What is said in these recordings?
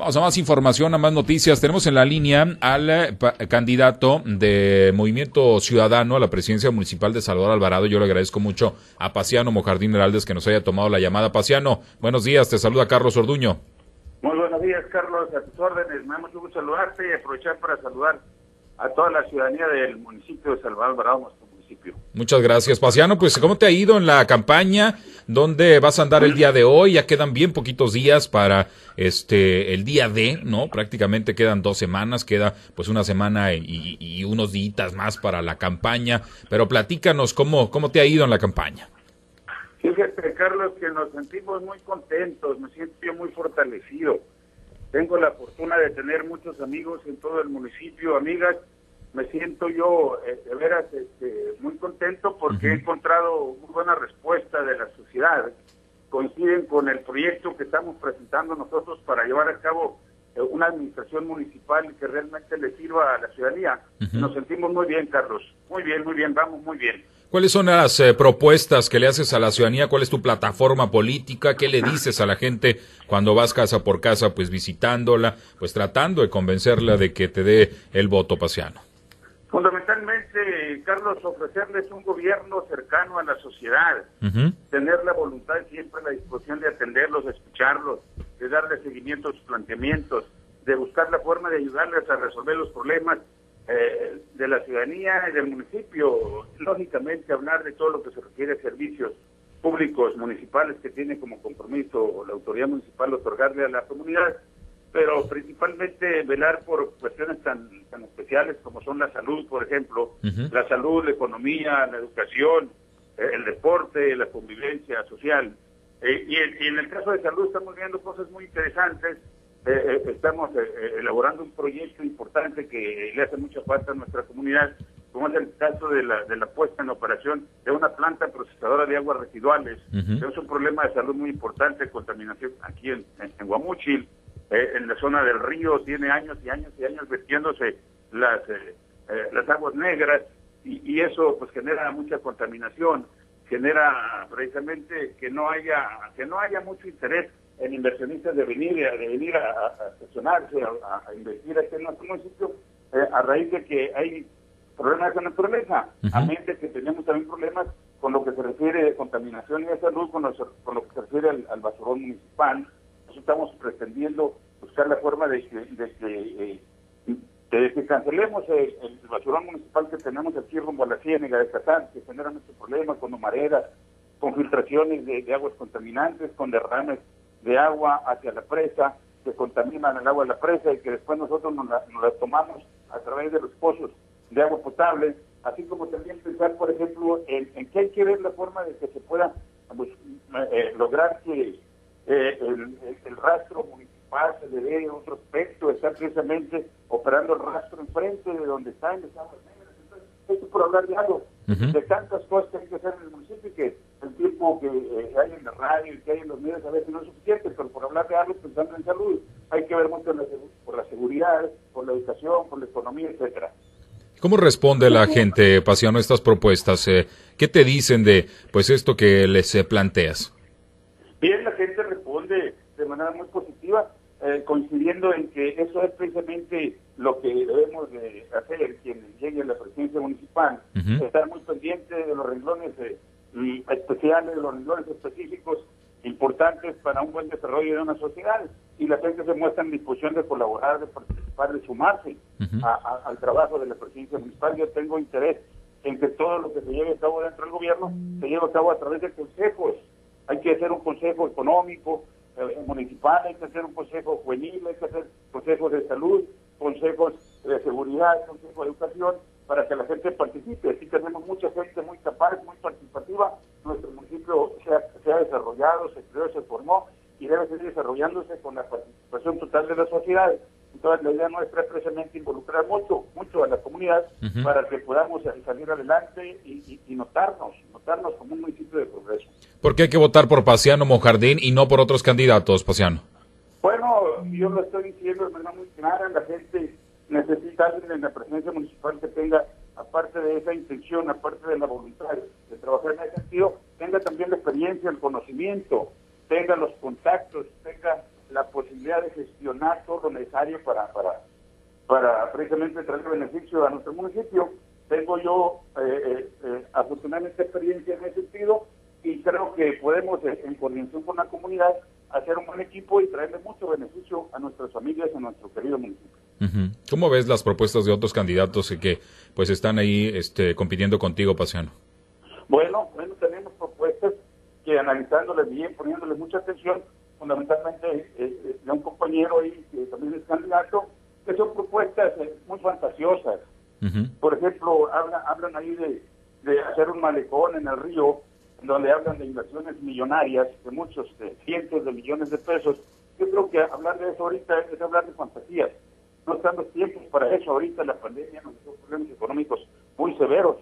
Vamos a más información, a más noticias. Tenemos en la línea al eh, candidato de Movimiento Ciudadano a la presidencia municipal de Salvador Alvarado. Yo le agradezco mucho a Paciano Mojardín Heraldes que nos haya tomado la llamada. Paciano, buenos días, te saluda Carlos Orduño. Muy buenos días, Carlos, a tus órdenes. Me da mucho saludarte y aprovechar para saludar a toda la ciudadanía del municipio de Salvador Alvarado, municipio. Muchas gracias, Paciano. Pues, ¿cómo te ha ido en la campaña? ¿Dónde vas a andar el día de hoy? Ya quedan bien poquitos días para este el día de, ¿no? Prácticamente quedan dos semanas, queda pues una semana y, unos días más para la campaña. Pero platícanos cómo, cómo te ha ido en la campaña. Fíjate, Carlos, que nos sentimos muy contentos, me siento yo muy fortalecido. Tengo la fortuna de tener muchos amigos en todo el municipio, amigas. Me siento yo, eh, de veras, este, muy contento porque he encontrado muy buena respuesta de la sociedad. Coinciden con el proyecto que estamos presentando nosotros para llevar a cabo eh, una administración municipal que realmente le sirva a la ciudadanía. Nos sentimos muy bien, Carlos. Muy bien, muy bien, vamos muy bien. ¿Cuáles son las eh, propuestas que le haces a la ciudadanía? ¿Cuál es tu plataforma política? ¿Qué le dices a la gente cuando vas casa por casa, pues visitándola, pues tratando de convencerla de que te dé el voto pasiano? Carlos, ofrecerles un gobierno cercano a la sociedad, tener la voluntad siempre la disposición de atenderlos, de escucharlos, de darle seguimiento a sus planteamientos, de buscar la forma de ayudarles a resolver los problemas eh, de la ciudadanía y del municipio, lógicamente hablar de todo lo que se refiere a servicios públicos municipales que tiene como compromiso la autoridad municipal otorgarle a la comunidad, pero principalmente velar por cuestiones tan, tan especiales como son la salud, por ejemplo, la salud, la economía, la educación, eh, el deporte, la convivencia social. Eh, y, y en el caso de salud estamos viendo cosas muy interesantes eh, estamos eh, elaborando un proyecto importante que le hace mucha falta a nuestra comunidad, como es el caso de la, de la puesta en operación de una planta procesadora de aguas residuales. Es un problema de salud muy importante, contaminación aquí en, en, Guamúchil, en la zona del río, tiene años y años y años vertiéndose las, las aguas negras y, y eso pues genera mucha contaminación genera precisamente que no haya que no haya mucho interés en inversionistas de venir, de venir a, a estacionarse, a, a, invertir aquí en nuestro municipio, eh, a raíz de que hay problemas la naturaleza, a mente que tenemos también problemas con lo que se refiere a contaminación y de salud, con lo, con lo que se refiere al, basurón municipal. Estamos pretendiendo buscar la forma de que, de que, eh, cancelemos el, basurón municipal que tenemos aquí rumbo a la ciénega de Catán, que genera muchos problemas con humaredas, con filtraciones de, aguas contaminantes, con derrames de agua hacia la presa, que contaminan el agua de la presa y que después nosotros nos la, tomamos a través de los pozos de agua potable, así como también pensar, por ejemplo, en, en que hay que ver la forma de que se pueda pues, eh, lograr que eh, el, rastro municipal se le dé otro aspecto, estar precisamente operando el rastro enfrente de donde están las aguas negras. Entonces, esto por hablar de algo, de tantas cosas que hay que hacer en el municipio que el tiempo que eh, hay en la radio y que hay en los medios a veces no es suficiente, pero por hablar de algo pensando en salud, hay que ver mucho por la seguridad, por la educación, por la economía, etcétera. ¿Cómo responde la gente, Pasiano, a estas propuestas? Eh, ¿Qué te dicen de pues esto que les eh, planteas? Bien, la manera muy positiva, coincidiendo en que eso es precisamente lo que debemos de hacer quien llegue a la presidencia municipal, estar muy pendiente de los renglones especiales, los renglones específicos importantes para un buen desarrollo de una sociedad y la gente se muestra en disposición de colaborar, de participar, de sumarse al trabajo de la presidencia municipal. Yo tengo interés en que todo lo que se lleve a cabo dentro del gobierno se lleve a cabo a través de consejos. Hay que hacer un consejo económico eh, municipal, hay que hacer un consejo juvenil, hay que hacer consejos de salud, consejos de seguridad, consejos de educación, para que la gente participe. Aquí tenemos mucha gente muy capaz, muy participativa. Nuestro municipio se ha, desarrollado, se creó, se formó y debe seguir desarrollándose con la participación total de la sociedad. Entonces la idea nuestra es precisamente involucrar mucho, mucho a la comunidad para que podamos salir adelante y, notarnos, notarnos como un municipio de progreso. ¿Por qué hay que votar por Paciano Mojardín y no por otros candidatos, Paciano? Bueno, yo lo estoy diciendo de manera muy clara, la gente necesita alguien en la presidencia municipal que tenga, aparte de esa intención, aparte de la voluntad de trabajar en ese sentido, tenga también la experiencia, el conocimiento, tenga los contactos, tenga la posibilidad de gestionar todo lo necesario para, para, para precisamente traer beneficio a nuestro municipio. Tengo yo eh, eh, eh, afortunadamente experiencia en ese sentido y creo que podemos, en coordinación con la comunidad, hacer un buen equipo y traerle mucho beneficio a nuestras familias, a nuestro querido municipio. ¿Cómo ves las propuestas de otros candidatos que pues están ahí este, compitiendo contigo, Pasiano? Bueno, bueno, tenemos propuestas que analizándoles bien, poniéndoles mucha atención, fundamentalmente de un compañero ahí que también es candidato, que son propuestas muy fantasiosas, por ejemplo, hablan, hablan ahí de, hacer un malecón en el río, donde hablan de inversiones millonarias, de muchos, de cientos de millones de pesos. Yo creo que hablar de eso ahorita es hablar de fantasías. No están los tiempos para eso. Ahorita la pandemia nos dio problemas económicos muy severos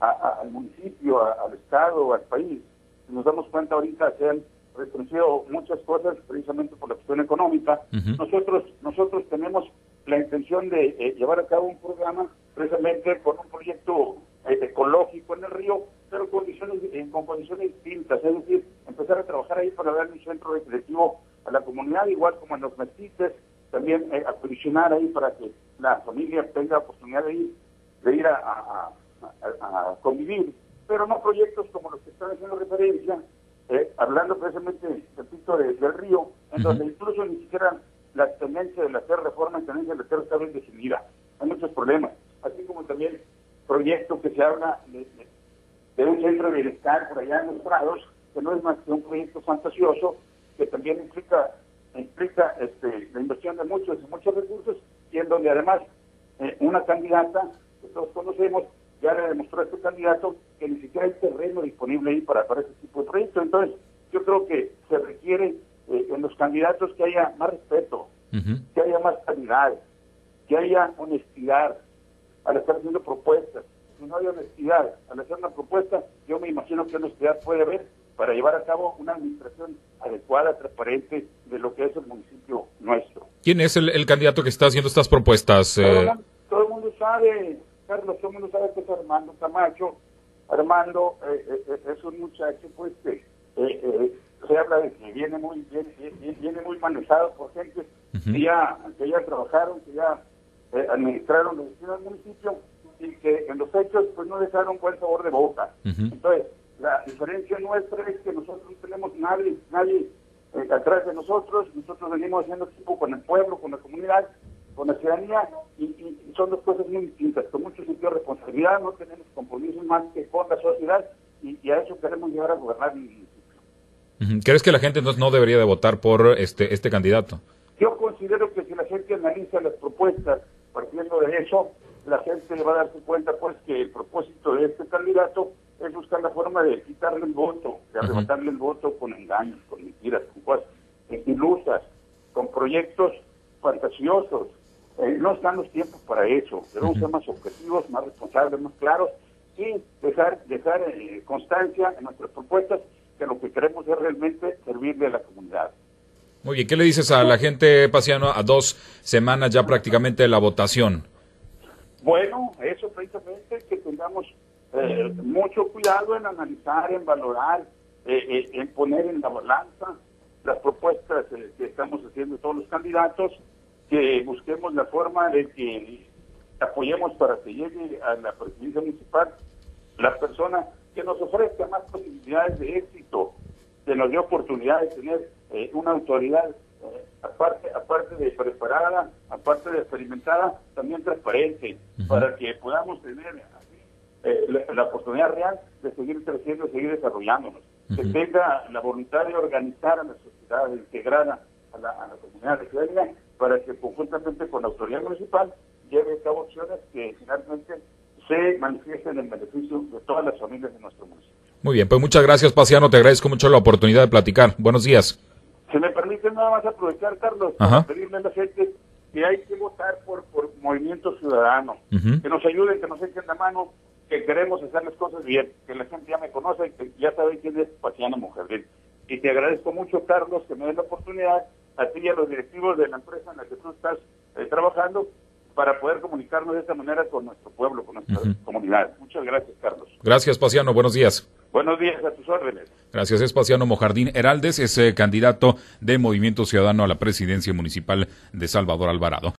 al municipio, al Estado, al país. Nos damos cuenta ahorita se han restringido muchas cosas precisamente por la cuestión económica. Nosotros nosotros tenemos la intención de eh, llevar a cabo un programa precisamente con un proyecto eh, ecológico en el río, pero condiciones, eh, con condiciones distintas, es decir, empezar a trabajar ahí para dar un centro recreativo a la comunidad, igual como en los mestices, también eh, acondicionar ahí para que la familia tenga oportunidad de ir, de ir a, convivir, pero no proyectos como los que están haciendo referencia, hablando precisamente, repito, de, del río, en donde incluso ni siquiera la tendencia de hacer reforma en tendencia de hacer está bien definida. Hay muchos problemas así como también proyecto que se habla de, un centro de bienestar por allá en los prados, que no es más que un proyecto fantasioso, que también implica implica este, la inversión de muchos muchos recursos y en donde además eh, una candidata que todos conocemos ya le demostró a este candidato que ni siquiera hay terreno disponible ahí para, para ese tipo de proyectos. Entonces, yo creo que se requiere eh, en los candidatos que haya más respeto, que haya más calidad, que haya honestidad, al estar haciendo propuestas. No hay honestidad al hacer una propuesta, yo me imagino que honestidad puede haber para llevar a cabo una administración adecuada, transparente de lo que es el municipio nuestro. ¿Quién es el, candidato que está haciendo estas propuestas? Eh? Todo, el mundo sabe, Carlos, todo el mundo sabe que es Armando Camacho. Armando eh, eh, es un muchacho pues que se habla de que viene muy viene, muy manejado por gente que, ya, que ya trabajaron, que ya eh, administraron los destinos del municipio y que en los hechos pues no dejaron buen sabor de boca. Entonces, la diferencia nuestra es que nosotros no tenemos nadie, nadie eh, atrás de nosotros, nosotros venimos haciendo equipo con el pueblo, con la comunidad, con la ciudadanía y, son dos cosas muy distintas, con mucho sentido de responsabilidad, no tenemos compromisos más que con la sociedad y, a eso queremos llegar a gobernar el municipio. ¿Crees que la gente entonces no debería de votar por este este candidato? Yo considero que si la gente analiza las propuestas partiendo de eso, la gente va a darse cuenta pues que el propósito de este candidato es buscar la forma de quitarle el voto, de arrebatarle el voto con engaños, con mentiras, con cosas ilusas, con proyectos fantasiosos. Eh, no están los tiempos para eso. Debemos ser más objetivos, más responsables, más claros y dejar, dejar eh, constancia en nuestras propuestas que lo que queremos es realmente servirle a la comunidad. Muy bien, ¿qué le dices a la gente, Pasiano, a dos semanas ya prácticamente de la votación? Bueno, eso precisamente, que tengamos eh, mucho cuidado en analizar, en valorar, eh, eh, en poner en la balanza las propuestas que estamos haciendo todos los candidatos, que busquemos la forma de que apoyemos para que llegue a la presidencia municipal la persona que nos ofrezca más posibilidades de éxito, que nos dé oportunidad de tener eh, una autoridad, eh, aparte, aparte de preparada, aparte de experimentada, también transparente, para que podamos tener eh, la, oportunidad real de seguir creciendo, seguir desarrollándonos. Que tenga la voluntad de organizar a la sociedad, de integrar a la, a la comunidad para que conjuntamente con la autoridad municipal lleve a cabo opciones que finalmente se manifiesten en beneficio de todas las familias de nuestro municipio. Muy bien, pues muchas gracias, Pasiano. Te agradezco mucho la oportunidad de platicar. Buenos días. Si me permite nada más aprovechar, Carlos, para pedirle a la gente que hay que votar por, por movimiento ciudadano, que nos ayuden, que nos echen la mano, que queremos hacer las cosas bien, que la gente ya me conoce, que ya sabe quién es Pasiano Mujer. Y te agradezco mucho, Carlos, que me des la oportunidad, a ti y a los directivos de la empresa en la que tú estás eh, trabajando, para poder comunicarnos de esta manera con nuestro pueblo, con nuestra comunidad. Muchas gracias, Carlos. Gracias, Paciano. Buenos días. Buenos días, a tus órdenes. Gracias, Espaciano Mojardín Heraldes, es eh, candidato de Movimiento Ciudadano a la presidencia municipal de Salvador Alvarado.